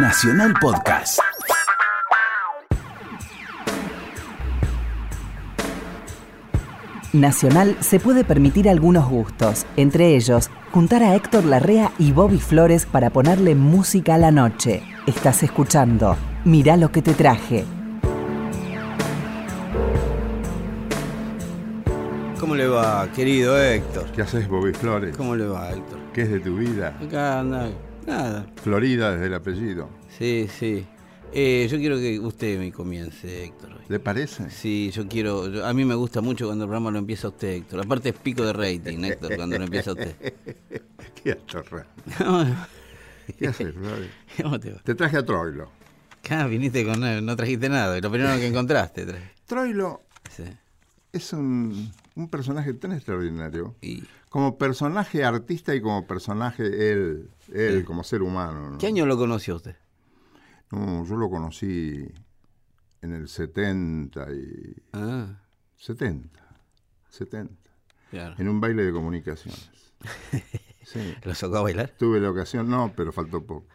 Nacional Podcast. Nacional se puede permitir algunos gustos, entre ellos juntar a Héctor Larrea y Bobby Flores para ponerle música a la noche. Estás escuchando Mirá lo que te traje. ¿Cómo le va, querido Héctor? ¿Qué haces, Bobby Flores? ¿Cómo le va, Héctor? ¿Qué es de tu vida? Acá nada. Nada. Florida desde el apellido. Sí, sí. Eh, yo quiero que usted me comience, Héctor. ¿Le parece? Sí, yo quiero. yo- a mí me gusta mucho cuando el programa lo empieza usted, Héctor. Aparte es pico de rating, Héctor, cuando lo empieza usted. Qué atorra. ¿Qué haces? ¿Cómo te va? Te traje a Troilo. Acá viniste con. eh, No trajiste nada. y Lo primero que encontraste. traje. Troilo Sí. es un, un personaje tan extraordinario. Y, Como personaje artista y como personaje él, él como ser humano. ¿no? ¿Qué año lo conoció usted? No, yo lo conocí en el 70 y... Ah, 70. 70. claro. En un baile de comunicaciones. Sí. ¿Lo sacó a bailar? Tuve la ocasión, no, pero faltó poco.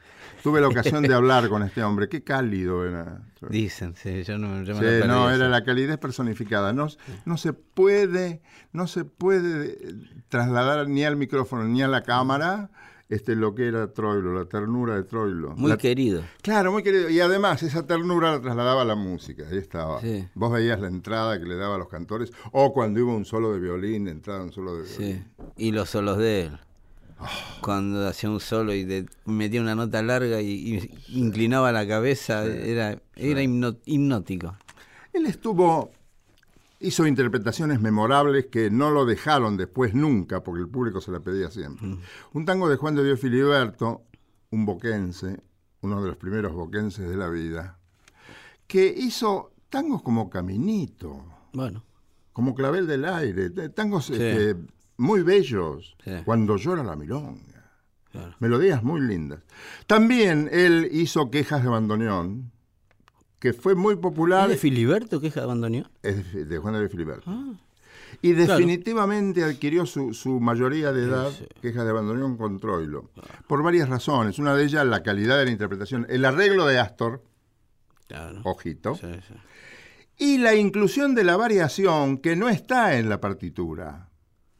Tuve la ocasión de hablar con este hombre. Qué cálido era. Dicen, sí, yo no yo me Sí, no, era la calidez personificada. No, no se puede, no se puede eh, trasladar ni al micrófono ni a la cámara este, lo que era Troilo, la ternura de Troilo. Muy La- querido. Claro, muy querido. Y además, esa ternura la trasladaba a la música. Ahí estaba. Sí. Vos veías la entrada que le daba a los cantores, o cuando iba un solo de violín, entraba un solo de violín. Sí, y los solos de él. Cuando hacía un solo y de- metía una nota larga y, y inclinaba la cabeza, era, era hipnótico. Él estuvo, hizo interpretaciones memorables que no lo dejaron después nunca, porque el público se la pedía siempre. Un tango de Juan de Dios Filiberto, un boquense, uno de los primeros boquenses de la vida, que hizo tangos como Caminito, Bueno, como Clavel del Aire, tangos Sí. este, muy bellos, Sí. cuando llora la milonga. claro. Melodías muy lindas. También él hizo Quejas de Bandoneón, que fue muy popular. ¿Es de Filiberto que es abandonó? Es de, de Juan de Filiberto. Ah, Y Claro. definitivamente adquirió su, su mayoría de edad, queja de abandono con Troilo, por varias razones. Una de ellas, la calidad de la interpretación, el arreglo de Astor, claro. ojito, Sí, sí. y la inclusión de la variación que no está en la partitura.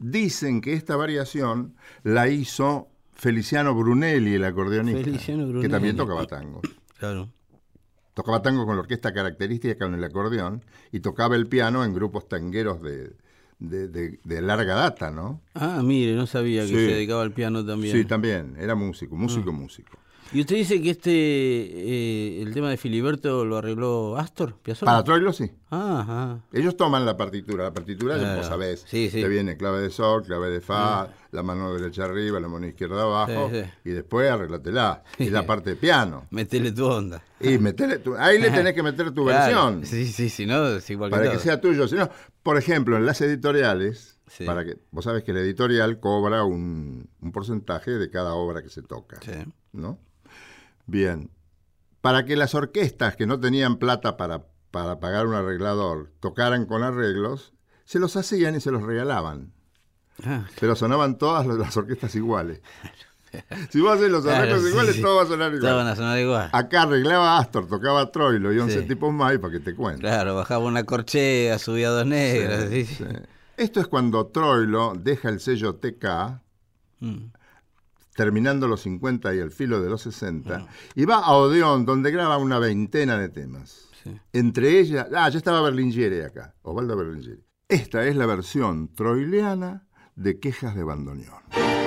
Dicen que esta variación la hizo Feliciano Brunelli, el acordeonista, Feliciano que Brunelli. también tocaba tango. Claro. Tocaba tango con la orquesta característica con el acordeón y tocaba el piano en grupos tangueros de, de- de- de larga data, ¿no? Ah, mire, no sabía que Sí. se dedicaba al piano también. Sí, también, era músico, músico, músico. Y usted dice que este, eh, el tema de Filiberto lo arregló Astor, Piazzolla. Para Troilo sí. Ah, ajá. Ellos toman la partitura, la partitura, Claro. vos sabés, Sí, sí. te viene clave de sol, clave de fa, la mano derecha arriba, la mano izquierda abajo, y después arreglatela. Y la parte de piano. Metele tu onda. Y metele tu- ahí le tenés que meter tu Claro. versión. Sí, sí, si no, es igual para que sea tuyo. Si no, por ejemplo, en las editoriales, Sí. para que vos sabes que la editorial cobra un, un porcentaje de cada obra que se toca, Sí. ¿no? Bien. Para que las orquestas que no tenían plata para, para pagar un arreglador tocaran con arreglos, se los hacían y se los regalaban. Ah, Pero sonaban todas las orquestas iguales. Si vos haces los arreglos iguales, sí. todo va a sonar igual. van a sonar igual. Acá arreglaba Astor, tocaba Troilo y 11 Sí. tipos más y para que te cuente. Claro, bajaba una corchea, subía dos negras. Sí. Esto es cuando Troilo deja el sello TK, Mm. Terminando los 50 y el filo de los 60, y va a Odeón, donde graba una veintena de temas. Sí. Entre ellas, ah, ya estaba Berlingieri acá, Osvaldo Berlingieri. Esta es la versión troileana de Quejas de Bandoneón.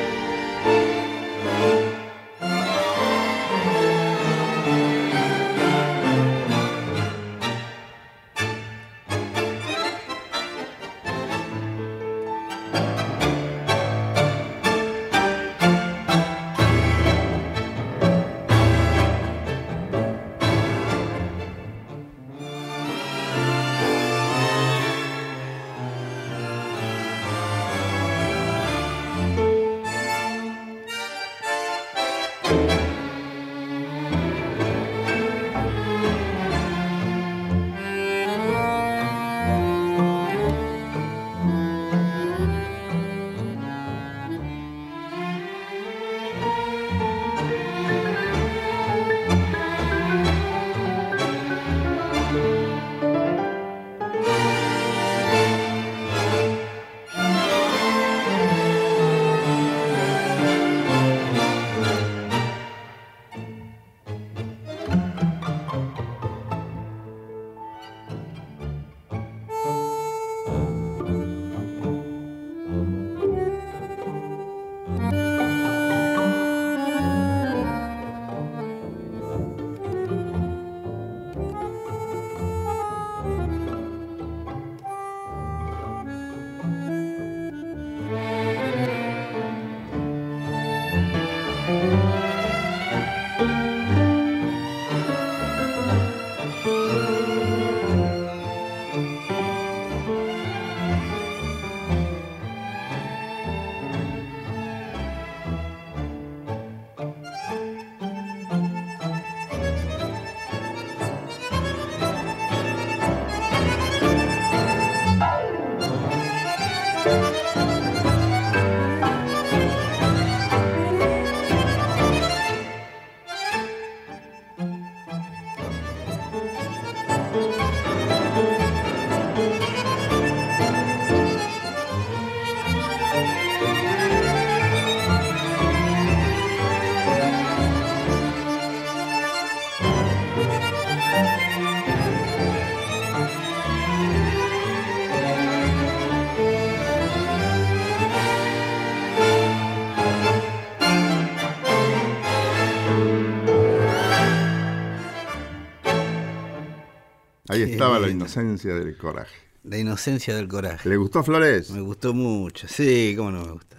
Ahí estaba la inocencia del coraje. La inocencia del coraje. ¿Le gustó Flores? Me gustó mucho, sí, cómo no me gusta.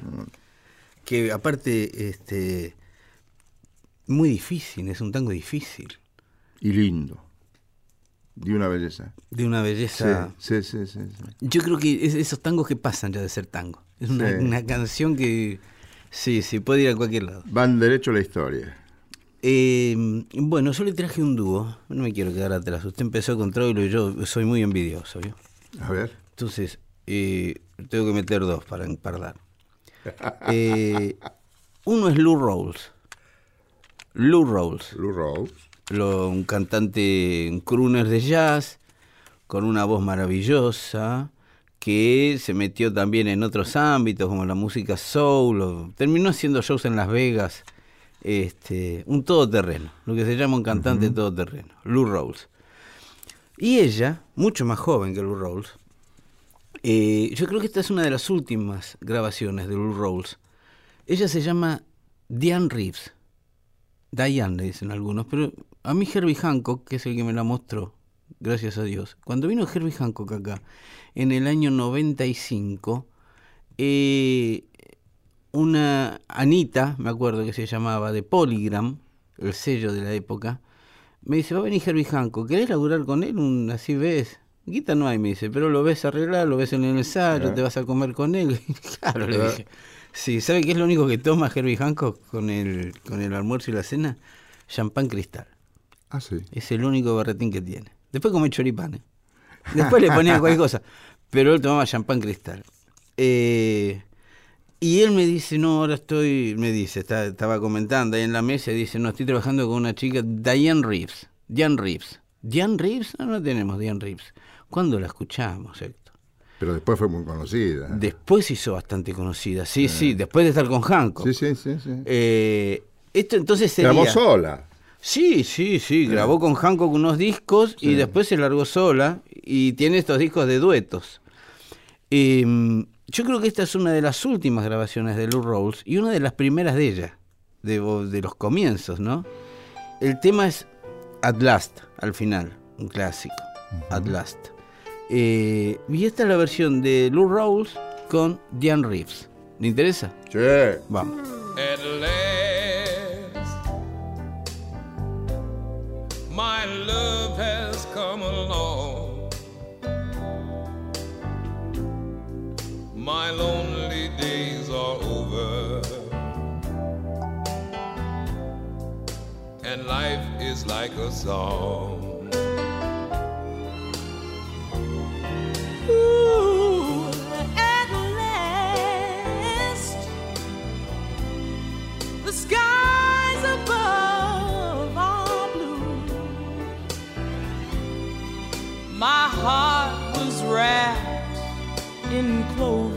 Que aparte, este, muy difícil, es un tango difícil. Y lindo. De una belleza. De una belleza. Sí, sí, sí. sí, Yo creo que es esos tangos que pasan ya de ser tango. Es una, Sí. una canción que, sí, sí, puede ir a cualquier lado. Van derecho a la historia. Eh, bueno, yo le traje un dúo, no me quiero quedar atrás. Usted empezó con Troilo y yo soy muy envidioso. ¿vio? A ver. Entonces, eh, tengo que meter dos para empardar. Eh, uno es Lou Rawls. Lou Rawls, Blue Rose. lo- un cantante, un crooner de jazz, con una voz maravillosa, que se metió también en otros ámbitos, como la música soul, o- terminó haciendo shows en Las Vegas, este, un todoterreno, lo que se llama un cantante todoterreno, Lou Rawls. Y ella, mucho más joven que Lou Rawls, eh, yo creo que esta es una de las últimas grabaciones de Lou Rawls. Ella se llama Diane Reeves. Diane le dicen algunos, pero a mí Herbie Hancock, que es el que me la mostró, gracias a Dios, cuando vino Herbie Hancock acá, en el año 95, eh, una Anita, me acuerdo que se llamaba, de Polygram, el sello de la época, me dice, va a venir Herbie Hancock, ¿querés laburar con él? Un, así ves. Guita no hay, me dice, pero lo ves arreglar, lo ves en el ensayo, Ah. te vas a comer con él. claro, le Ah. dije. Sí, ¿sabe qué es lo único que toma Herbie Hancock con el, con el almuerzo y la cena? Champán cristal. Ah, sí. Es el único berretín que tiene. Después come choripán. ¿eh? Después le ponía cualquier cosa. Pero él tomaba champán cristal. Eh, y él me dice, no, ahora estoy, me dice, está- estaba comentando ahí en la mesa dice, no, estoy trabajando con una chica, Diane Reeves. Diane Reeves. ¿Diane Reeves? No, no tenemos Diane Reeves. ¿Cuándo la escuchamos, Héctor? Pero después fue muy conocida. Después se hizo bastante conocida. Sí, sí, después de estar con Hancock. Sí, sí, sí. sí. Eh, esto entonces sería... Grabó sola. Sí, sí, sí, grabó con Hancock unos discos y después se largó sola y tiene estos discos de duetos. Eh, yo creo que esta es una de las últimas grabaciones de Lou Rawls y una de las primeras de ella, de, de los comienzos, ¿no? El tema es At Last, al final, un clásico, At Last. Eh, y esta es la versión de Lou Rawls con Diane Reeves. ¿Le interesa? Sí. Vamos. At My lonely days are over, and life is like a song. Ooh, at last, the skies above are blue. My heart was wrapped in clover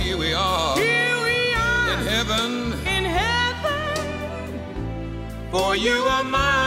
here we are. Here we are. In heaven, in heaven. for you are mine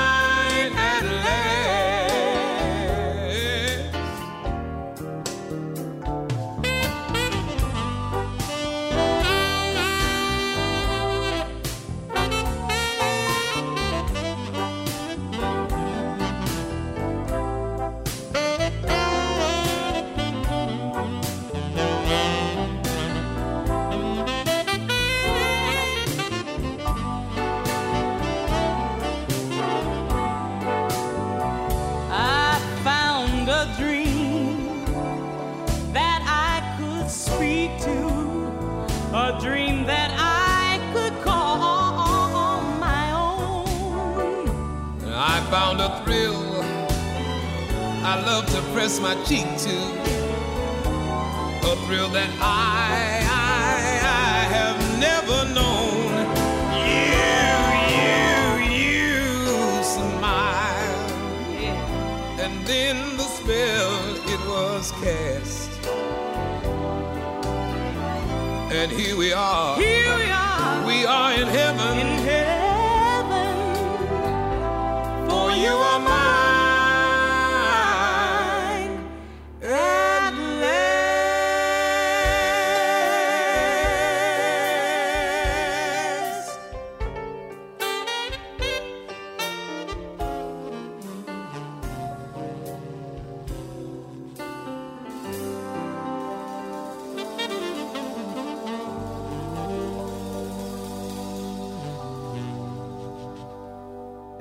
love to press my cheek to. A thrill that I, I, I have never known. You, you, you smile. And then the spell it was cast. And here we are. Here we are We are in heaven. in heaven. For you are mine.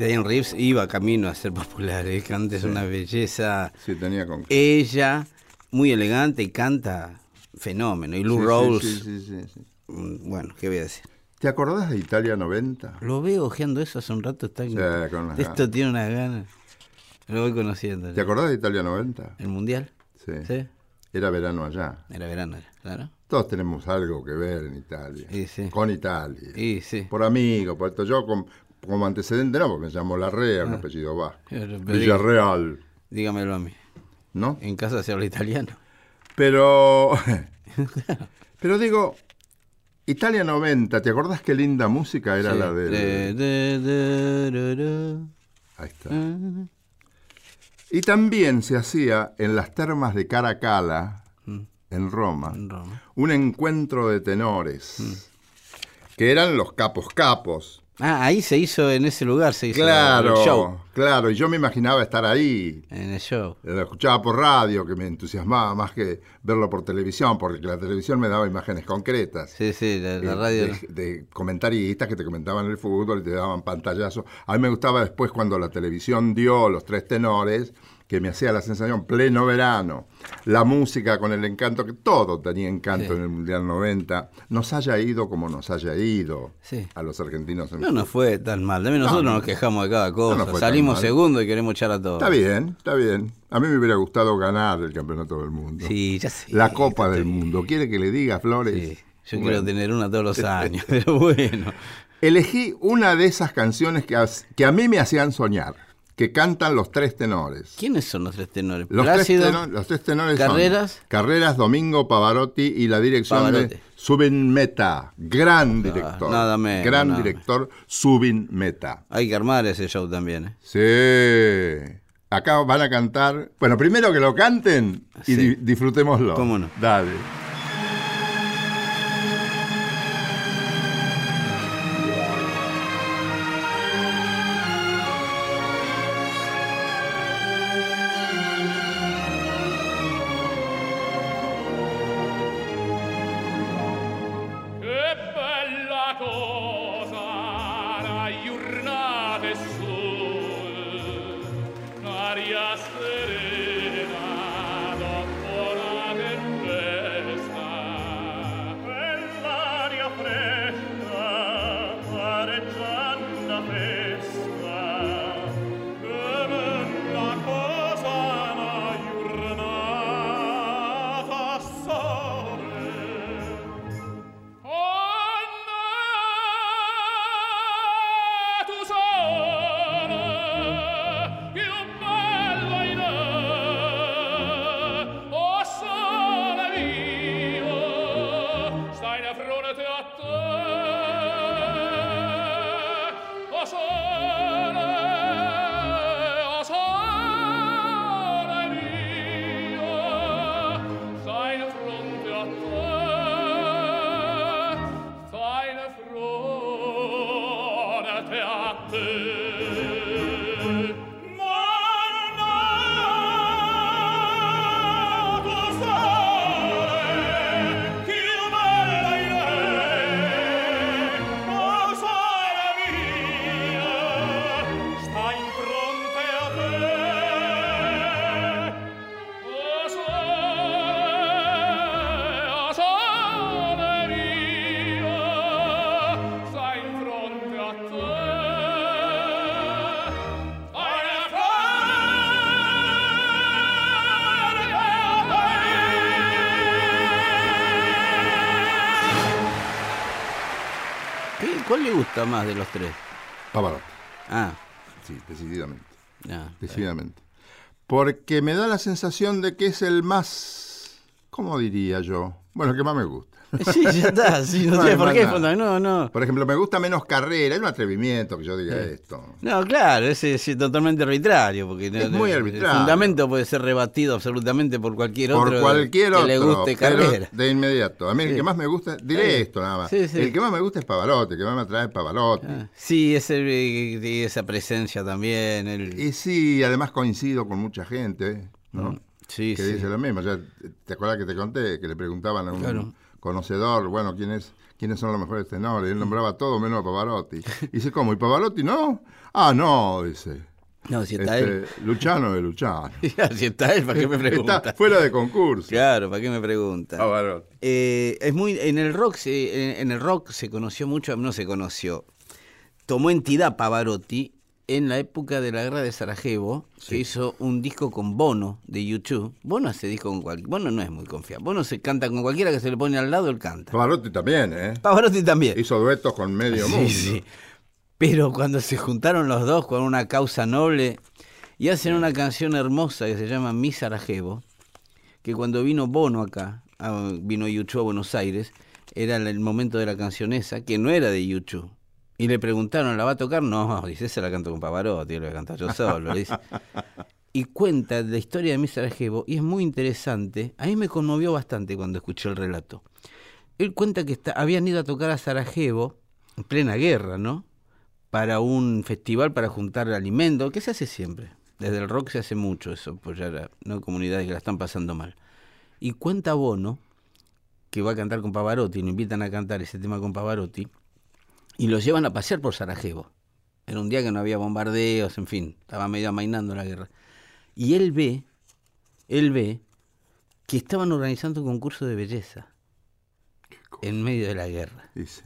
Diane Reeves iba camino a ser popular, ¿eh? canta es una belleza. Sí, tenía con Ella, muy elegante y canta fenómeno. Y Lou Sí, sí, Rawls, sí, sí, sí, sí. mm, bueno, ¿qué voy a decir? ¿Te acordás de Italia 90? Lo veo ojeando eso hace un rato, está Sí, con unas Esto ganas. tiene una gana. Lo voy conociendo. ¿Te acordás de Italia 90? ¿El mundial? Sí. Sí. Era verano allá. Era verano, era, claro. Todos tenemos algo que ver en Italia. Sí, sí. Con Italia. Y sí. Por amigos, por esto. Yo com- como antecedente no, porque me llamo Larrea, un apellido vasco. Villarreal, Dígamelo a mí. ¿no? En casa se habla italiano. Pero, pero digo, Italia 90, ¿te acordás qué linda música era Sí. la de... De- de- de- de- de- Ahí está. Ah. Y también se hacía en las termas de en Roma, Mm. En Roma. un encuentro de tenores, Mm. que eran los capos capos. Ah, ahí se hizo, en ese lugar se hizo Claro, el show. claro, y yo me imaginaba estar ahí. En el show. Lo escuchaba por radio, que me entusiasmaba más que verlo por televisión, porque la televisión me daba imágenes concretas. Sí, sí, la, la Eh, radio. de, de comentaristas que te comentaban el fútbol y te daban pantallazos. A mí me gustaba después cuando la televisión dio los tres tenores, que me hacía la sensación pleno verano, la música con el encanto, que todo tenía encanto Sí. en el Mundial 90, nos haya ido como nos haya ido Sí. a los argentinos. En No nos fue tan mal. También nosotros no. nos quejamos de cada cosa. Salimos segundo y queremos echar a todos. Está bien, está bien. A mí me hubiera gustado ganar el campeonato del mundo. Sí, ya sé. la Copa del bien. Mundo. ¿Quiere que le diga, Flores? Sí. Yo Bueno. quiero tener una todos los años, pero bueno. Elegí una de esas canciones que, que a mí me hacían soñar, que cantan los tres tenores. ¿Quiénes son los tres tenores? Los tres, los tenores son Carreras. Carreras, Domingo, Pavarotti y la dirección Pavarotti. de Subin Meta, gran director. nada menos, gran nada director, Subin Meta. Hay que armar ese show también. ¿eh? Sí. Acá van a cantar. Bueno, primero que lo canten y Sí. di- disfrutémoslo. ¿Cómo no? Dale. sole, aria ¿Cuál le gusta más de los tres? Pavarotti, Ah, sí, decididamente. ya. Decididamente. Porque me da la sensación de que es el más, ¿cómo diría yo? Bueno, el que más me gusta. Sí, ya está. Sí, no, No sé por qué. nada. No, no. Por ejemplo, me gusta menos carrera, es un atrevimiento que yo diga esto. No, claro, ese es totalmente arbitrario. Porque no- Es muy el- arbitrario. El fundamento puede ser rebatido absolutamente por cualquier Por otro cualquier que otro, le guste carrera. de inmediato. A mí el Sí. que más me gusta, diré Sí. esto nada más. Sí, sí. El que más me gusta es Pavarotti, el que más me atrae es Pavarotti. Ah, Sí, ese, eh, esa presencia también. el- Y sí, además coincido con mucha gente, ¿no? Mm, sí, que sí. dice lo mismo. Ya, ¿Te acuerdas que te conté? Que le preguntaban a un Claro. conocedor, bueno, ¿quién es, quiénes son los mejores tenores. Y él nombraba todo menos a Pavarotti. Y dice, ¿cómo? ¿Y Pavarotti no? Ah, no, dice. No, si está Este, Luciano es Luciano. él. si está él, ¿para qué me pregunta? Está fuera de concurso. Claro, ¿para qué me pregunta? Pavarotti. Eh, es muy en el rock se, en, en el rock se conoció mucho no se conoció tomó entidad Pavarotti en la época de la guerra de Sarajevo que hizo un disco con Bono de YouTube Bono hace disco con cualquiera Bono no es muy confiable Bono se canta con cualquiera que se le pone al lado él canta Pavarotti también, ¿eh? Pavarotti también Hizo duetos con medio Sí, mundo. sí. Pero cuando se juntaron los dos con una causa noble y hacen una canción hermosa que se llama Mi Sarajevo, que cuando vino Bono acá, a- vino YouTube a Buenos Aires, era el momento de la canción esa, que no era de YouTube. Y le preguntaron, ¿la va a tocar? No, dice, esa la canto con Pavarotti, la voy a cantar yo solo. Y cuenta la historia de Mi Sarajevo, y es muy interesante. A mí me conmovió bastante cuando escuché el relato. Él cuenta que habían ido a tocar a Sarajevo, en plena guerra, ¿no? Para un festival para juntar alimento, que se hace siempre. Desde el rock se hace mucho eso, apoyar a no comunidades que la están pasando mal. Y cuenta Bono, que va a cantar con Pavarotti, lo invitan a cantar ese tema con Pavarotti, y lo llevan a pasear por Sarajevo. Era un día que no había bombardeos, en fin, estaba medio amainando la guerra. Y él ve, él ve que estaban organizando un concurso de belleza en medio de la guerra. Sí.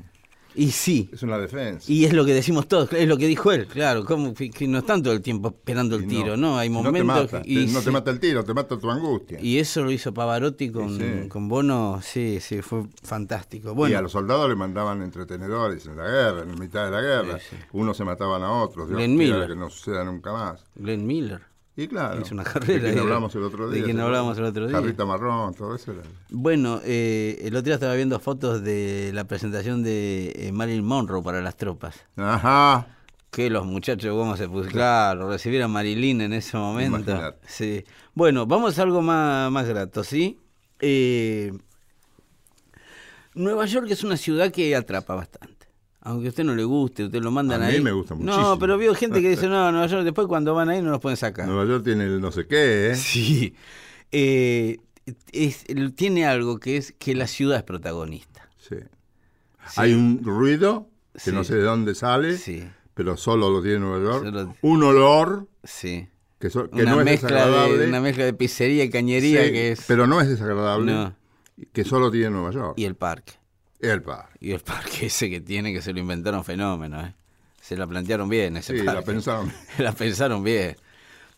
Y sí, Es una defensa. y es lo que decimos todos, es lo que dijo él, claro, como que no están todo el tiempo esperando el Y tiro, ¿no? Hay no momentos te mata, y, te- no sí, te mata el tiro, te mata tu angustia. y eso lo hizo Pavarotti con, sí. con Bono, sí, sí, fue fantástico. Y Bueno, a los soldados le mandaban entretenedores en la guerra, en la mitad de la guerra. Sí. Unos se mataban a otros. Dios Glenn Miller. que no suceda nunca más. Glenn Miller. Y claro. Hizo una De carrera quien de- hablamos el otro de día. quien ¿se hablamos el otro día. Jarrita marrón, todo eso era. Bueno, eh, el otro día estaba viendo fotos de la presentación de eh, Marilyn Monroe para las tropas. Ajá. Que los muchachos, cómo se pusieron. Claro, recibir a Marilyn en ese momento. Imagínate. Sí. Bueno, vamos a algo más, más grato, ¿sí? Eh, Nueva York es una ciudad que atrapa bastante. Aunque a usted no le guste, usted lo mandan A mí ahí. me gusta No, muchísimo. pero veo gente que dice, no, Nueva York, después cuando van ahí no nos pueden sacar. Nueva York tiene el no sé qué, ¿eh? Sí. Eh, es- tiene algo que es que la ciudad es protagonista. Sí. Hay un ruido que Sí. no sé de dónde sale, Sí, pero solo lo tiene Nueva York. Solo- Un olor sí. que, so- que Una, no es mezcla desagradable. de, una mezcla de pizzería y cañería que es. Pero no es desagradable. No. Que solo tiene Nueva York. Y el parque. El parque. Y el parque ese que tiene, que se lo inventaron fenómeno, ¿eh? Se la plantearon bien ese Sí, la parque. pensaron. la pensaron bien.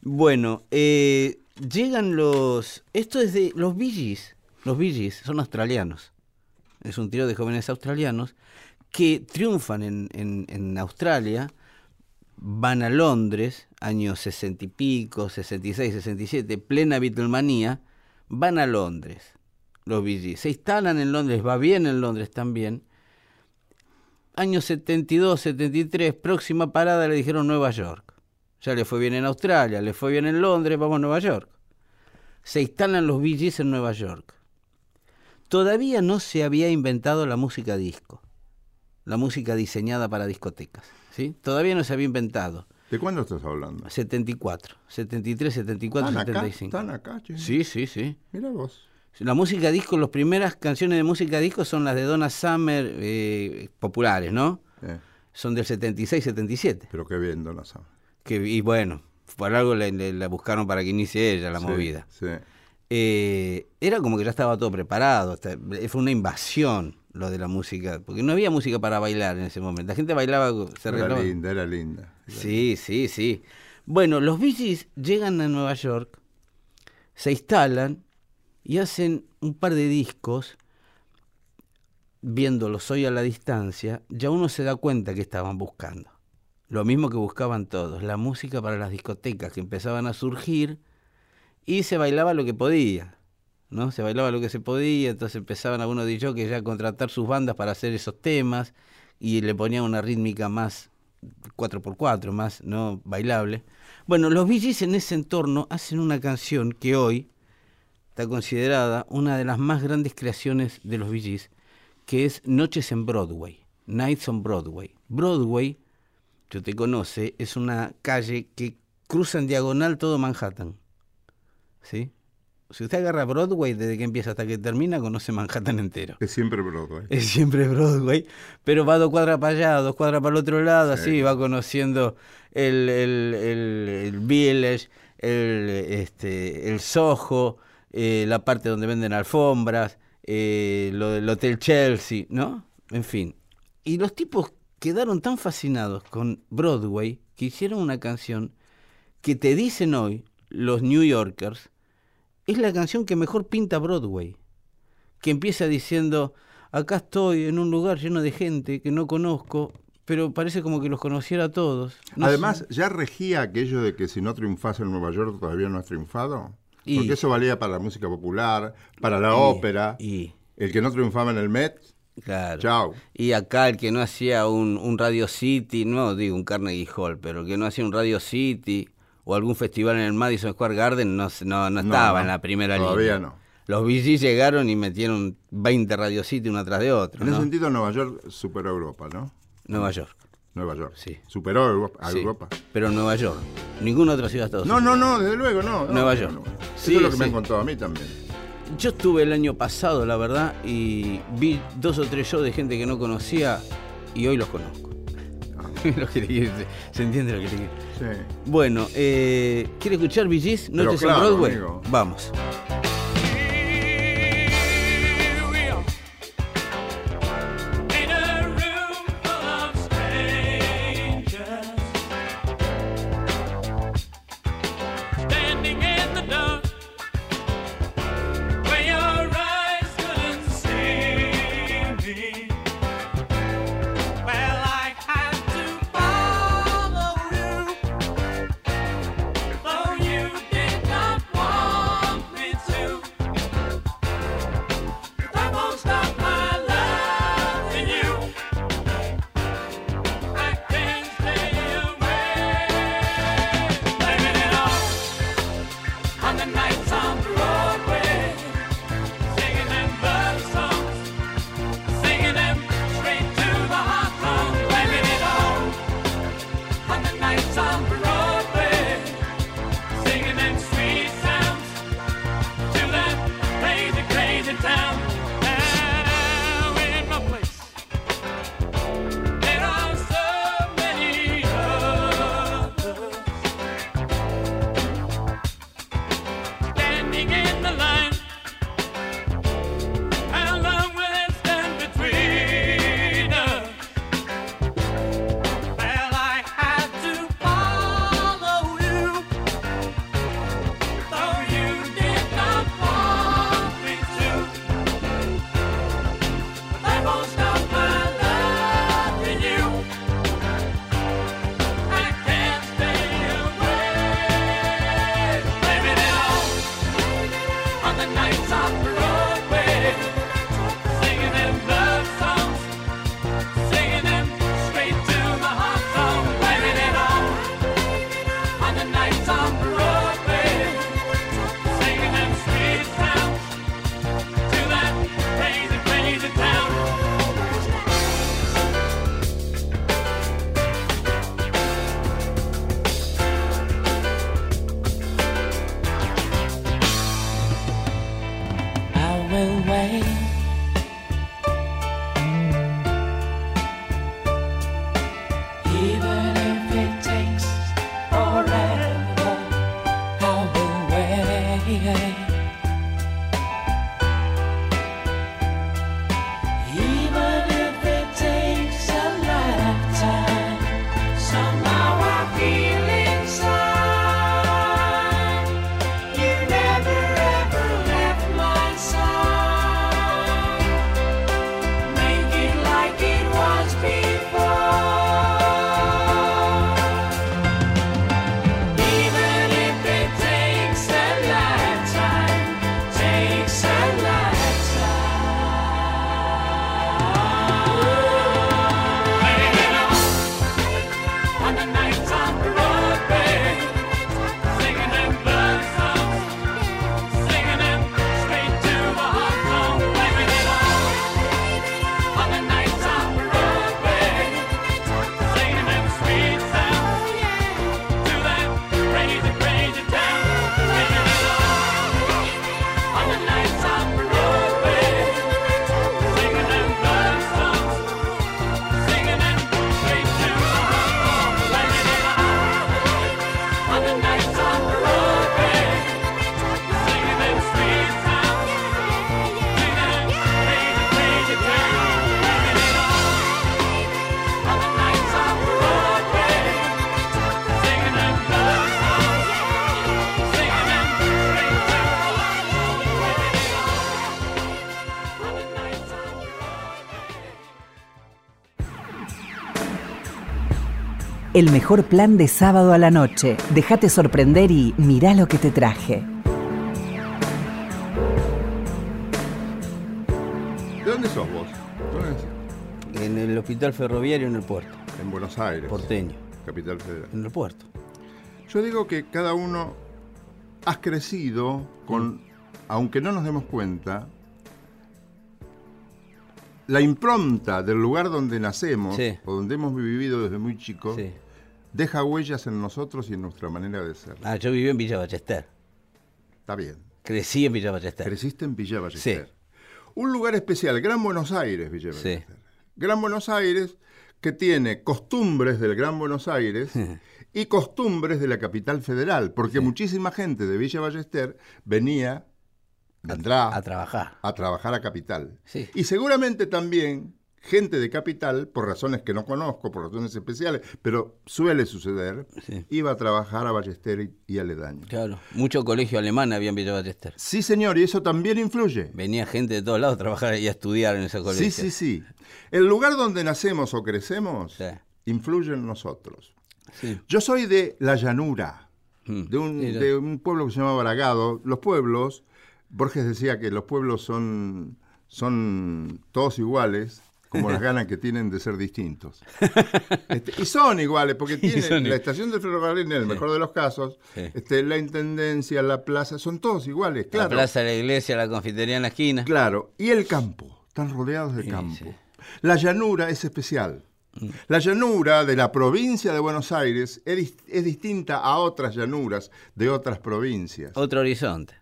Bueno, eh, llegan los. Esto es de. Los Gees. Los Gees son australianos. Es un trío de jóvenes australianos que triunfan en, en- en Australia, van a Londres, años sesenta y pico, 66, 67, plena Beatlemanía, van a Londres, los Gees. Se instalan en Londres, va bien en Londres también. Año 72, 73, próxima parada le dijeron Nueva York. Ya le fue bien en Australia, le fue bien en Londres, vamos a Nueva York. Se instalan los Gees en Nueva York. Todavía no se había inventado la música disco, la música diseñada para discotecas. ¿sí? Todavía no se había inventado. ¿De cuándo estás hablando? 74, 73, 74, ¿Están acá? 75. ¿Están acá, che? Sí, sí, sí. Mira vos. La música disco, las primeras canciones de música disco son las de Donna Summer, eh, populares, ¿no? Eh, Son del 76, 77. pero qué bien, Dona Summer. Que, y bueno, por algo la buscaron para que inicie ella la Sí, movida. Sí. Eh, era como que ya estaba todo preparado. hasta- fue una invasión lo de la música, porque no había música para bailar en ese momento. La gente bailaba, se Era linda, era linda. Sí, sí, sí. Bueno, los Gees llegan a Nueva York, se instalan y hacen un par de discos viéndolos hoy a la distancia, ya uno se da cuenta que estaban buscando. Lo mismo que buscaban todos, la música para las discotecas que empezaban a surgir y se bailaba lo que podía, ¿no? Se bailaba lo que se podía, entonces empezaban algunos de ellos que ya a contratar sus bandas para hacer esos temas y le ponían una rítmica más 4x4, más no bailable. Bueno, los Gees en ese entorno hacen una canción que hoy está considerada una de las más grandes creaciones de los Bee Gees, que es Noches en Broadway, Nights on Broadway. Broadway, yo te conoce, es una calle que cruza en diagonal todo Manhattan. ¿Sí? Si usted agarra Broadway desde que empieza hasta que termina, conoce Manhattan entero. Es siempre Broadway. Es siempre Broadway, pero va dos cuadras para allá, dos cuadras para el otro lado, Sí. así va conociendo el, el, el, el Village, el, este, el Soho, eh, la parte donde venden alfombras, eh, lo del Hotel Chelsea, ¿no? En fin. Y los tipos quedaron tan fascinados con Broadway que hicieron una canción que te dicen hoy los New Yorkers, es la canción que mejor pinta Broadway que empieza diciendo, acá estoy en un lugar lleno de gente que no conozco, pero parece como que los conociera a todos. No Además, sé. ya regía aquello de que si no triunfas en Nueva York todavía no has triunfado. Y- Porque eso valía para la música popular, para la Y- ópera. y- El que no triunfaba en el Met, claro. chao. Y acá el que no hacía un, un Radio City, no digo un Carnegie Hall, pero el que no hacía un Radio City o algún festival en el Madison Square Garden no, no, no estaba no, en la primera todavía línea. no. Los BG llegaron y metieron 20 Radio City uno tras de otro. En ese sentido, Nueva York superó Europa, ¿no? Nueva York. Nueva York. Sí. Superó a Europa. a sí. Europa. Pero Nueva York. Ninguna otra ciudad de Estados No, Unidos. no, no, desde luego, no. no, Nueva York. no. Sí, Eso es lo que me han contado a mí también. Yo estuve el año pasado, la verdad, y vi dos o tres shows de gente que no conocía y hoy los conozco. Lo que le quiero decir. ¿Se entiende lo que le quiero Sí. Bueno, eh, ¿quiere escuchar VGs? Pero Noches claro, en Broadway. amigo. Vamos. El mejor plan de sábado a la noche. Déjate sorprender y mirá lo que te traje. ¿De dónde sos vos? ¿Dónde? En el hospital ferroviario en el puerto, En Buenos Aires. porteño, Capital Federal. en el puerto. Yo digo que cada uno has crecido con, aunque no nos demos cuenta, la impronta del lugar donde nacemos Sí. o donde hemos vivido desde muy chicos Sí. Deja huellas en nosotros y en nuestra manera de ser. Ah, yo viví en Villa Ballester. Está bien. Crecí en Villa Ballester. Creciste en Villa Ballester. Sí. Un lugar especial, Gran Buenos Aires, Villa Sí. Ballester. Gran Buenos Aires que tiene costumbres del Gran Buenos Aires y costumbres de la capital federal, porque muchísima gente de Villa Ballester venía, vendrá A trabajar. a trabajar a Capital. Sí. Y seguramente también gente de Capital, por razones que no conozco, por razones especiales, pero suele suceder, Sí. iba a trabajar a Ballester y, y aledaño. Claro. Mucho colegio alemán había en Villa Ballester. Sí, señor, y eso también influye. Venía gente de todos lados a trabajar y a estudiar en ese colegio. Sí, sí, sí. El lugar donde nacemos o crecemos Sí. influye en nosotros. Sí. Yo soy de la llanura, Mm. de un, de un pueblo que se llama Bragado. Los pueblos, Borges decía que los pueblos son, son todos iguales, como las ganas que tienen de ser distintos. Este, y son iguales, porque tienen son la estación del ferrocarril, en el mejor de los casos, Sí. este, la intendencia, la plaza, son todos iguales, claro. La plaza de la iglesia, la confitería en la esquina. Claro, y el campo, están rodeados de Sí, campo. La llanura es especial. La llanura de la provincia de Buenos Aires es, es distinta a otras llanuras de otras provincias. Otro horizonte.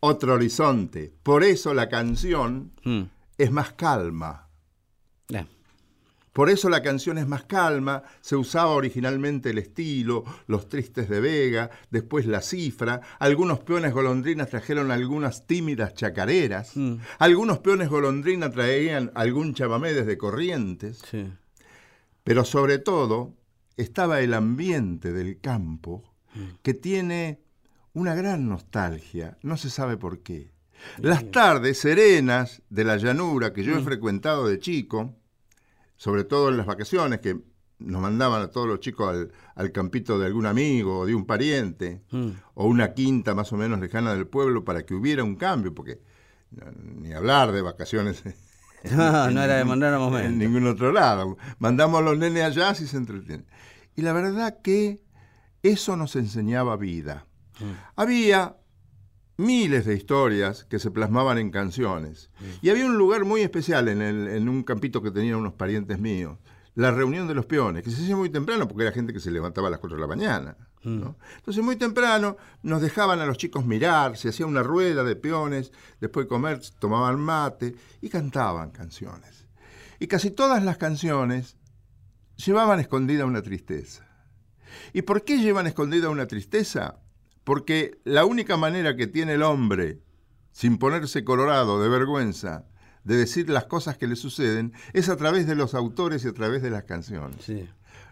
Otro horizonte. Por eso la canción Mm. es más calma. Por eso la canción es más calma, se usaba originalmente el estilo, los tristes de Vega, después la cifra, algunos peones golondrinas trajeron algunas tímidas chacareras, Mm. algunos peones golondrina traían algún chamamé desde Corrientes, Sí. pero sobre todo estaba el ambiente del campo Mm. que tiene una gran nostalgia, no se sabe por qué. Las tardes serenas de la llanura que yo Mm. he frecuentado de chico, sobre todo en las vacaciones, que nos mandaban a todos los chicos al, al campito de algún amigo o de un pariente, Mm. o una quinta más o menos lejana del pueblo para que hubiera un cambio, porque no, ni hablar de vacaciones No, no era de mandar a en momento. ningún otro lado. Mandamos a los nenes allá si se entretienen. Y la verdad que eso nos enseñaba vida. Había miles de historias que se plasmaban en canciones. Y había un lugar muy especial en, el- en un campito que tenían unos parientes míos, la reunión de los peones, que se hacía muy temprano porque era gente que se levantaba a las 4 de la mañana. ¿no? Entonces muy temprano nos dejaban a los chicos mirar, se hacía una rueda de peones, después de comer tomaban mate y cantaban canciones. Y casi todas las canciones llevaban escondida una tristeza. ¿Y por qué llevan escondida una tristeza? Porque la única manera que tiene el hombre, sin ponerse colorado de vergüenza, de decir las cosas que le suceden, es a través de los autores y a través de las canciones. Sí.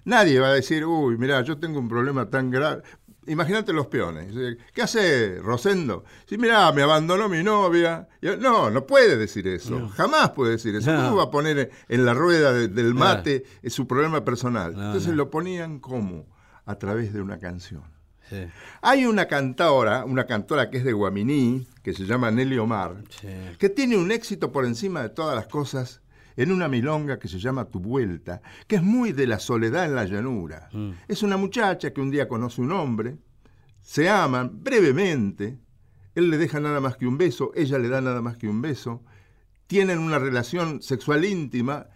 Nadie va a decir, uy, mira, yo tengo un problema tan grave. Imagínate los peones. ¿Qué hace Rosendo? Sí, mira, me abandonó mi novia. No, no puede decir eso. Jamás puede decir eso. No. ¿Cómo va a poner en la rueda de- del mate eh, su problema personal? Entonces lo ponían como a través de una canción. Sí. Hay una cantora, una cantora que es de Guaminí, que se llama Nelly Omar, Sí. que tiene un éxito por encima de todas las cosas en una milonga que se llama Tu Vuelta, que es muy de la soledad en la llanura. Es una muchacha que un día conoce un hombre, se aman brevemente, él le deja nada más que un beso, ella le da nada más que un beso, tienen una relación sexual íntima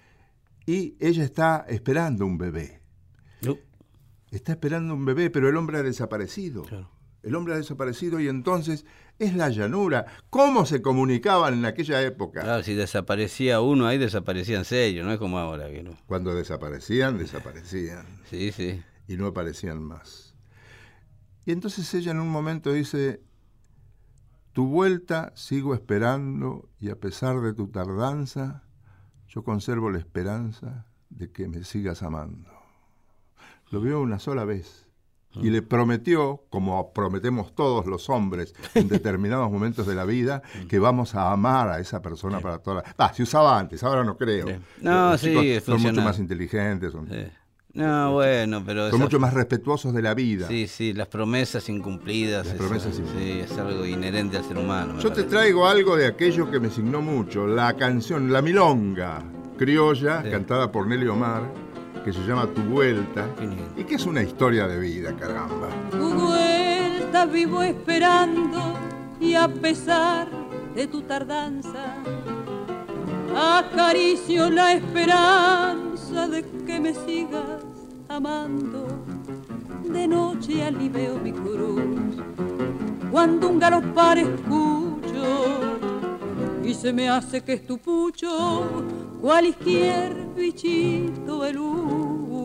y ella está esperando un bebé. No. Está esperando un bebé, pero el hombre ha desaparecido. Claro. El hombre ha desaparecido y entonces es la llanura. ¿Cómo se comunicaban en aquella época? Claro, si desaparecía uno, ahí desaparecían sellos, no es como ahora que no. Cuando desaparecían, desaparecían Sí, sí. y no aparecían más. Y entonces ella en un momento dice, tu vuelta sigo esperando y a pesar de tu tardanza, yo conservo la esperanza de que me sigas amando. Lo vio una sola vez y le prometió, como prometemos todos los hombres en determinados momentos de la vida, que vamos a amar a esa persona para toda la... Ah, se usaba antes, ahora no creo. Sí. No, Los sí, chicos son mucho más inteligentes. son- Sí. No, bueno, pero... Son esa- mucho más respetuosos de la vida. Sí, sí, las promesas incumplidas. Las promesas sí, incumplidas. es algo inherente al ser humano. Yo te traigo algo de aquello que me signó mucho, la canción La Milonga, criolla, Sí. cantada por Nelly Omar, que se llama Tu Vuelta, Qué lindo. y que es una historia de vida, caramba. Tu vuelta vivo esperando y a pesar de tu tardanza, acaricio la esperanza de que me sigas amando. De noche aliveo mi cruz cuando un galopar escucho y se me hace que es tu pucho cualquier bichito de luz.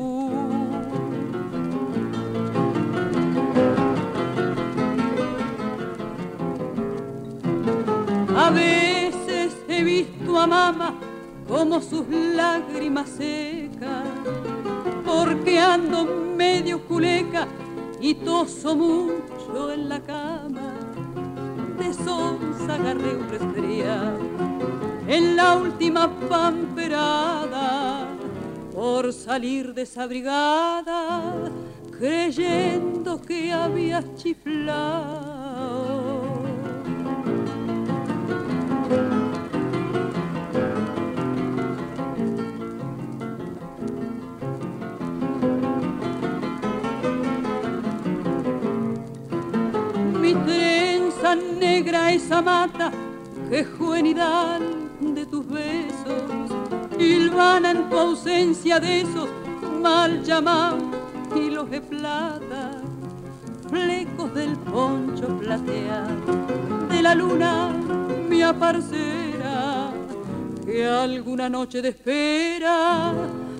A veces he visto a mamá como sus lágrimas secas, porque ando medio culeca y toso mucho en la cama. Agarré un resfriado en la última pamperada por salir desabrigada creyendo que había chiflado. Negra esa mata que juvenidad de tus besos hilvana en tu ausencia de esos mal llamados hilos de plata flecos del poncho plateado de la luna mi aparcera que alguna noche de espera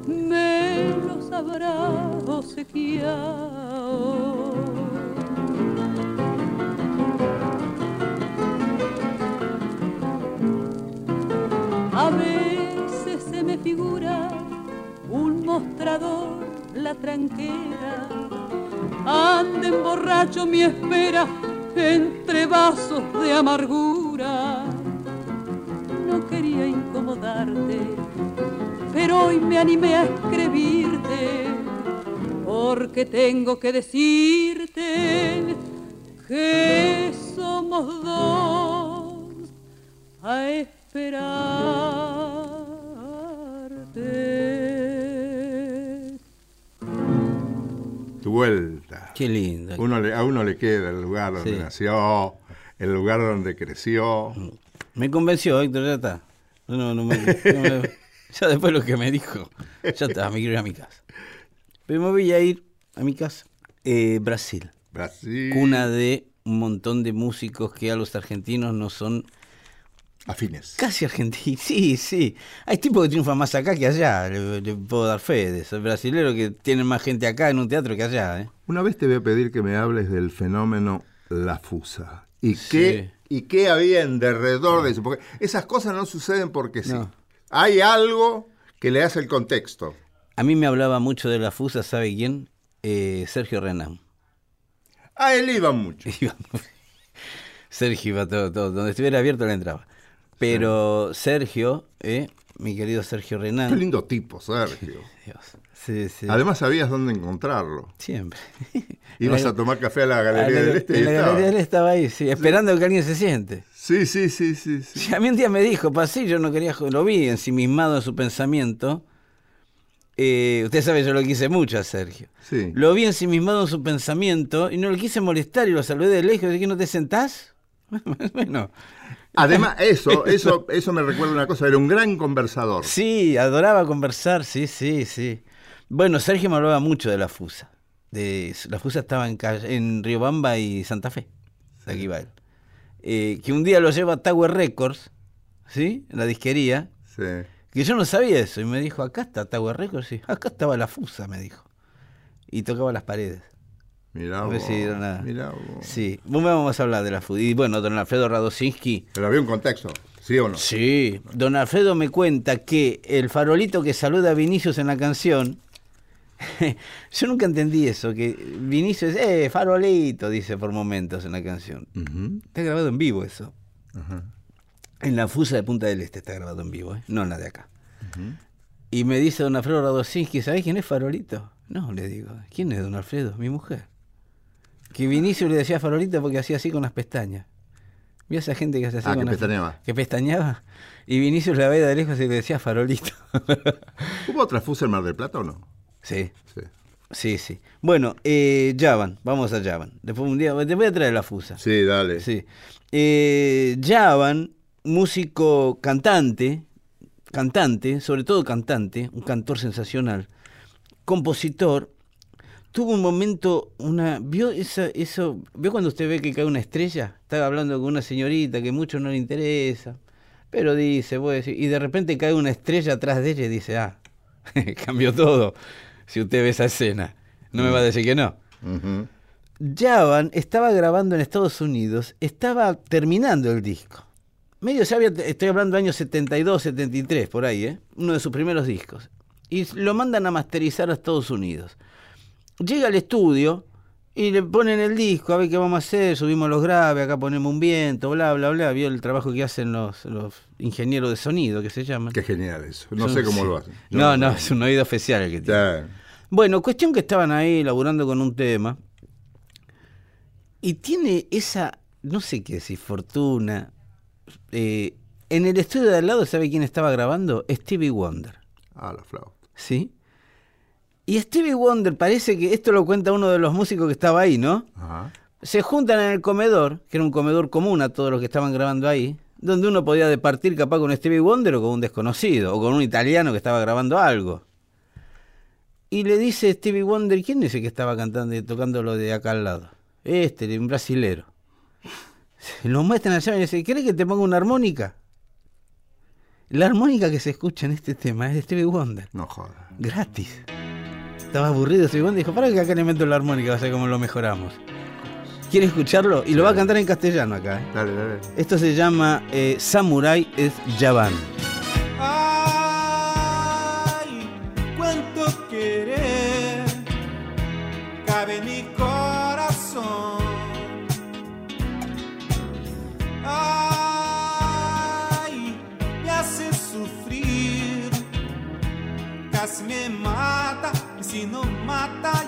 me los habrá obsequiado un mostrador, la tranquera. Anden borracho mi espera entre vasos de amargura. No quería incomodarte, pero hoy me animé a escribirte porque tengo que decirte que somos dos a esperarte. Tu Vuelta. Qué lindo. Uno le- a uno le queda el lugar donde Sí. nació, el lugar donde creció. Me convenció, Héctor, ya está. No, no me- no me- ya después lo que me dijo, ya está, me quiero ir a mi casa. Pero me voy a ir a mi casa. Eh, Brasil, Brasil. cuna de un montón de músicos que a los argentinos no son Afines. casi argentinos. Sí, sí. Hay tipos que triunfan más acá que allá, le, le puedo dar fe de eso. Brasileros que tienen más gente acá en un teatro que allá. ¿eh? Una vez te voy a pedir que me hables del fenómeno La Fusa. ¿Y Sí. qué, y qué había en derredor de eso? Porque esas cosas no suceden porque sí. No. Hay algo que le hace el contexto. A mí me hablaba mucho de la fusa, ¿sabe quién? Eh, Sergio Renan. A él iba mucho. Iba- Sergio iba todo, todo. Donde estuviera abierto le entraba. Pero Sergio, ¿eh? mi querido Sergio Renan. Qué lindo tipo, Sergio. Dios. Sí, sí. Además sabías dónde encontrarlo. Siempre. Ibas a tomar café a la a Galería la- del Este y en la estaba. galería del Este estaba ahí, sí, esperando que alguien se siente. Sí, sí, sí, sí. sí. A mí un día me dijo, pasé, yo no quería, lo vi ensimismado en su pensamiento. Eh, usted sabe, yo lo quise mucho a Sergio. Sí. Lo vi ensimismado en su pensamiento y no lo quise molestar y lo saludé de lejos. Dije, ¿no te sentás? bueno, Además, eso, eso, eso me recuerda una cosa, era un gran conversador. sí, adoraba conversar, sí, sí, sí. Bueno, Sergio me hablaba mucho de la Fusa. De, la Fusa estaba en, en Riobamba y Santa Fe. De aquí va él. Eh, que un día lo lleva a Tower Records, ¿sí? En la disquería. Sí. Que yo no sabía eso. Y me dijo, acá está Tower Records. Y acá estaba la Fusa, me dijo. Y tocaba las paredes. Mirá vos, vos. Sí, vamos a hablar de la. Y bueno, don Alfredo Radosinski. Pero había un contexto, ¿sí o no? Sí, don Alfredo me cuenta que el farolito que saluda a Vinicius en la canción. yo nunca entendí eso, que Vinicius, eh, farolito, dice por momentos en la canción. Está grabado en vivo eso. En la Fusa de Punta del Este está grabado en vivo, ¿eh? no en la de acá. Y me dice don Alfredo Radosinski, ¿sabés quién es Farolito? No, le digo, ¿quién es don Alfredo? Mi mujer. Que Vinicio le decía farolita porque hacía así con las pestañas. ¿Vio esa gente que hace así Ah, con que las- pestañeaba. Que pestañaba. Y Vinicius la veía de lejos y le decía farolito. ¿Hubo otra fusa en Mar del Plata o no? sí, Sí. sí, sí. Bueno, eh, Javan, vamos a Javan. Después un día, te voy a traer la fusa. Sí, dale. Sí. Eh, Javan, músico cantante, cantante, sobre todo cantante, un cantor sensacional, compositor, tuvo un momento, una, vio esa, eso, vio cuando usted ve que cae una estrella, estaba hablando con una señorita que mucho no le interesa, pero dice, voy a decir, y de repente cae una estrella atrás de ella y dice, ah, cambió todo, si usted ve esa escena, no me va a decir que no. Ujú. Javan estaba grabando en Estados Unidos, estaba terminando el disco. Medio se había, estoy hablando años 72, 73, por ahí, ¿eh? uno de sus primeros discos. Y lo mandan a masterizar a Estados Unidos. Llega al estudio y le ponen el disco, a ver qué vamos a hacer, subimos los graves, acá ponemos un viento, bla, bla, bla. Vio el trabajo que hacen los, los ingenieros de sonido, que se llaman. Qué genial eso. No Son- sé cómo sí. lo hacen. Yo No, no, es un oído especial el que tiene. Bueno, cuestión que estaban ahí laburando con un tema. Y tiene esa, no sé qué decir, fortuna. eh, en el estudio de al lado, ¿sabe quién estaba grabando? Stevie Wonder. Ah, la flauta. ¿Sí? Y Stevie Wonder, parece que esto lo cuenta uno de los músicos que estaba ahí, ¿no? Ajá. Se juntan en el comedor, que era un comedor común a todos los que estaban grabando ahí, donde uno podía departir capaz con Stevie Wonder o con un desconocido, o con un italiano que estaba grabando algo. Y le dice Stevie Wonder, ¿quién es el que estaba cantando y tocando lo de acá al lado? Este, un brasilero. Lo muestran allá y le dice, ¿querés que te ponga una armónica? La armónica que se escucha en este tema es de Stevie Wonder, No jodas. gratis. Estaba aburrido y dijo, para que acá le meto la armónica, va a ver cómo lo mejoramos. ¿Quiere escucharlo? Y lo va a cantar en castellano acá. ¿eh? Dale, dale. Esto se llama eh, Samurai es Javan. Si no mata,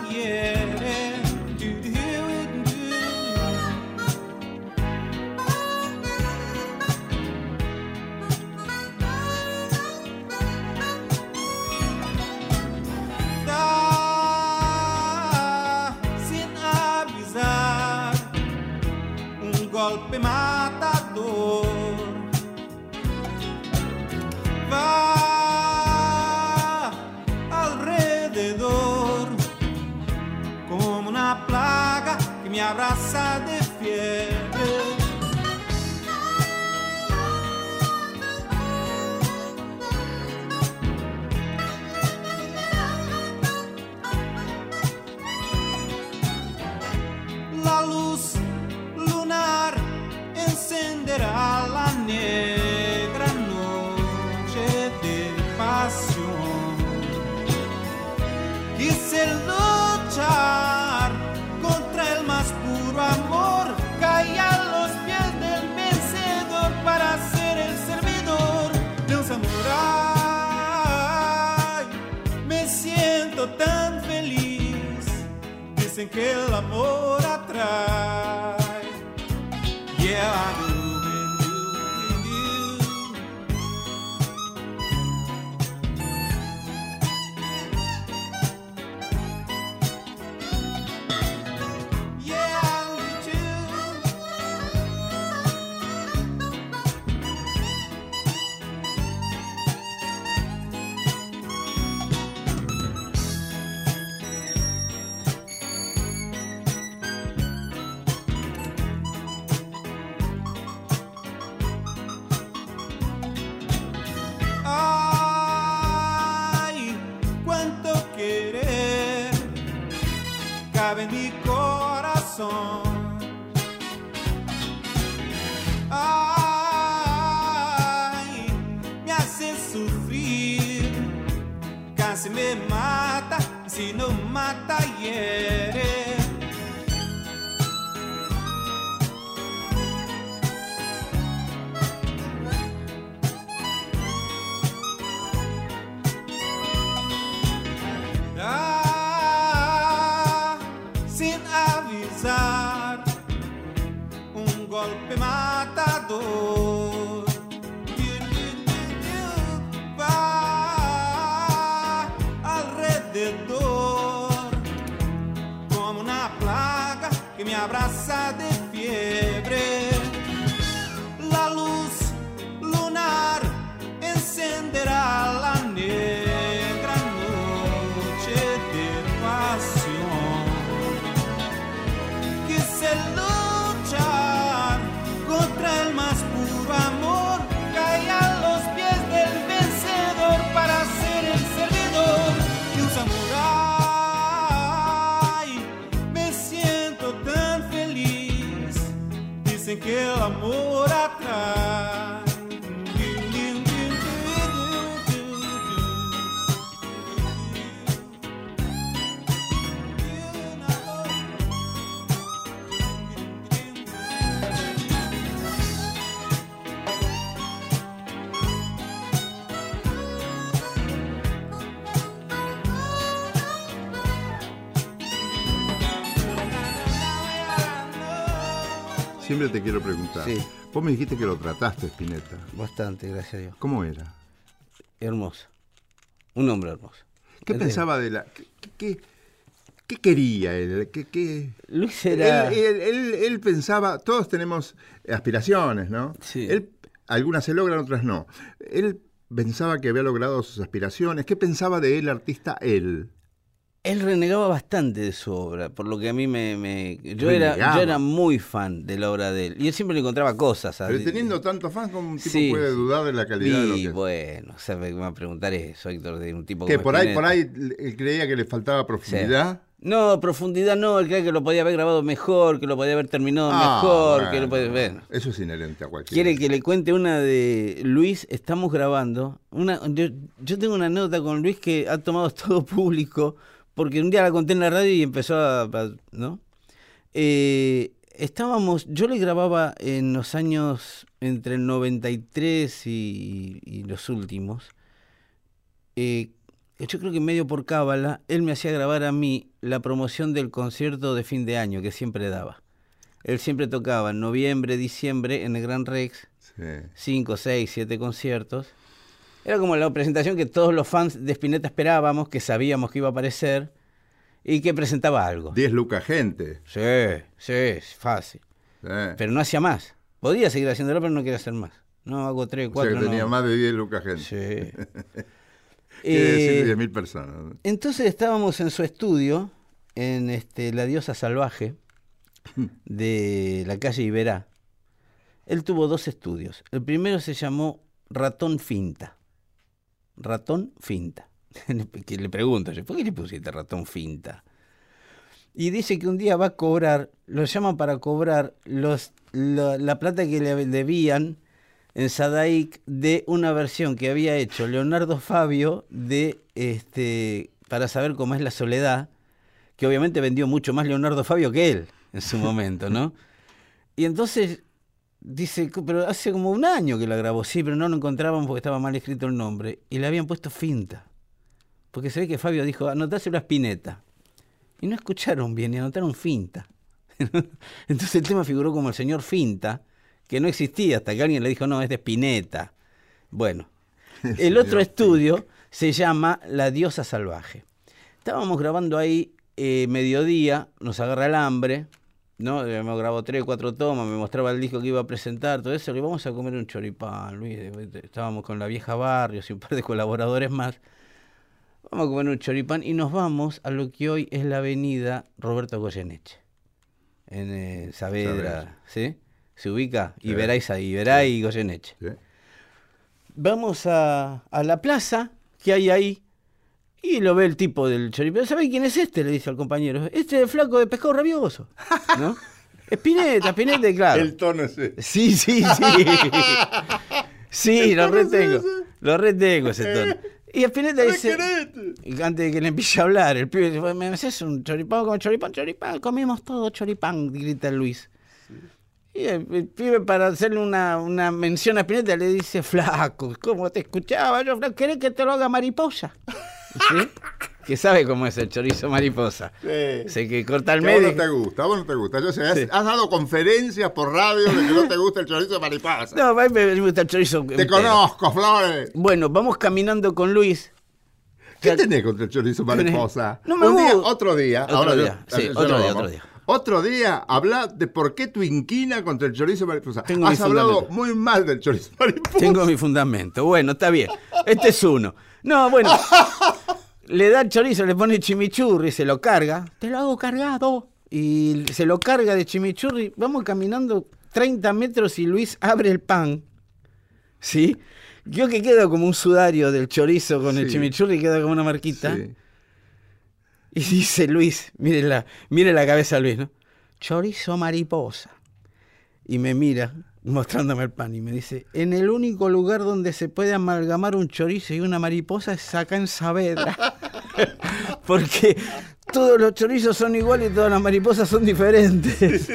Siempre te quiero preguntar. Sí. Vos me dijiste que lo trataste, Spinetta. Bastante, gracias a Dios. ¿Cómo era? Hermoso. Un hombre hermoso. ¿Qué pensaba de la... ¿Qué, qué- qué- qué quería él? ¿Qué, qué- Luis era. Él, él- él- él pensaba, todos tenemos aspiraciones, ¿no? Sí. Él, algunas se logran, otras no. Él pensaba que había logrado sus aspiraciones. ¿Qué pensaba de él, artista, él? Él renegaba bastante de su obra, por lo que a mí me... me- yo, era, yo era muy fan de la obra de él. Y él siempre le encontraba cosas. Pero ¿sabes? teniendo tantos fans, ¿cómo un tipo Sí, puede sí. dudar de la calidad de lo que bueno, ¿sabes qué me va a preguntar eso, Héctor? De un tipo Que como por ahí, por ahí él creía que le faltaba Sí. profundidad. No, profundidad no, él creía que lo podía haber grabado mejor, que lo podía haber terminado Ah, mejor, bueno, que lo podía... Bueno. Eso es inherente a cualquiera. Quiere que le cuente una de Luis, estamos grabando. Una, yo, yo tengo una anécdota con Luis que ha tomado todo público, porque un día la conté en la radio y empezó a... ¿No? Eh, estábamos, yo le grababa en los años entre el 93 y, y los últimos. Eh, yo creo que medio por cábala, él me hacía grabar a mí la promoción del concierto de fin de año que siempre daba. Él siempre tocaba en noviembre, diciembre en el Gran Rex, Sí. 5, 6, 7 conciertos. Era como la presentación que todos los fans de Spinetta esperábamos, que sabíamos que iba a aparecer y que presentaba algo. 10 lucas gente. Sí, sí, es fácil. Sí. Pero no hacía más. Podía seguir haciéndolo, pero no quería hacer más. No, hago 3, o sea 4, que tenía no. más de 10 lucas gente. Sí. Eh, 10.000 personas. Entonces estábamos en su estudio, en este, La Diosa Salvaje, de la calle Iberá. Él tuvo dos estudios. El primero se llamó Ratón Finta. Ratón Finta. que le pregunto, yo, ¿por qué le pusiste Ratón Finta? Y dice que un día va a cobrar, lo llaman para cobrar los, la, la plata que le debían en Sadaic de una versión que había hecho Leonardo Fabio de este para saber cómo es la soledad, que obviamente vendió mucho más Leonardo Fabio que él en su momento, ¿no? Y entonces dice, pero hace como un año que la grabó, sí, pero no lo encontraban porque estaba mal escrito el nombre y le habían puesto finta. Porque se ve que Fabio dijo, anotáselo a Spinetta. Y no escucharon bien y anotaron finta. Entonces el tema figuró como el señor finta, que no existía hasta que alguien le dijo, no, es de Spinetta. Bueno, el otro estudio se llama La Diosa Salvaje. Estábamos grabando ahí eh, mediodía, nos agarra el hambre, ¿no? Me grabó tres, cuatro tomas, me mostraba el disco que iba a presentar, todo eso, le vamos a comer un choripán, Luis. Estábamos con la vieja Barrios y un par de colaboradores más. Vamos a comer un choripán y nos vamos a lo que hoy es la avenida Roberto Goyeneche, en eh, Saavedra, ¿sí? Se ubica y, Sa- Iberá y Goyeneche. ¿sí? Vamos a, a la plaza que hay ahí y lo ve el tipo del choripán. ¿Sabe quién es este? Le dice al compañero. Este es el flaco de pescado rabioso. ¿No? Espineta, Espineta, claro. El tono es ese. Sí, sí, sí. Sí, lo retengo. Lo retengo ese tono. Y Espineta dice, y antes de que le empiece a hablar, el pibe dice, ¿me haces un choripán como choripán? Choripán, comimos todo choripán, grita Luis. Y el, el pibe para hacerle una, una mención a Spinetta le dice, flaco, ¿cómo te escuchaba yo? flaco? ¿Querés que te lo haga mariposa? ¿Sí? que sabe cómo es el chorizo mariposa. Sí. Sé que corta Que a vos medio. no te gusta, a vos no te gusta. Yo sé, has, Sí. has dado conferencias por radio de que no te gusta el chorizo mariposa. No, a mí me gusta el chorizo. te entero. conozco, Flores. Bueno, vamos caminando con Luis. ¿Qué tenés contra el chorizo mariposa? No me Un día, gusta. otro día. Otro ahora yo- día, sí, otro día, otro día. Otro día, habla de por qué tu inquina contra el chorizo mariposa. Tengo Has hablado muy mal del chorizo mariposa. Tengo mi fundamento. Bueno, está bien. Este es uno. No, bueno. le da el chorizo, le pone chimichurri, se lo carga. Te lo hago cargado. Y se lo carga de chimichurri. Vamos caminando 30 metros y Luis abre el pan. ¿Sí? Yo que quedo como un sudario del chorizo con el chimichurri, queda como una marquita. Sí. Y dice Luis, mire la, mire la cabeza de Luis, ¿no? Chorizo mariposa. Y me mira, mostrándome el pan, y me dice, en el único lugar donde se puede amalgamar un chorizo y una mariposa es acá en Saavedra. Porque todos los chorizos son iguales y todas las mariposas son diferentes.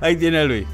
Ahí tiene a Luis.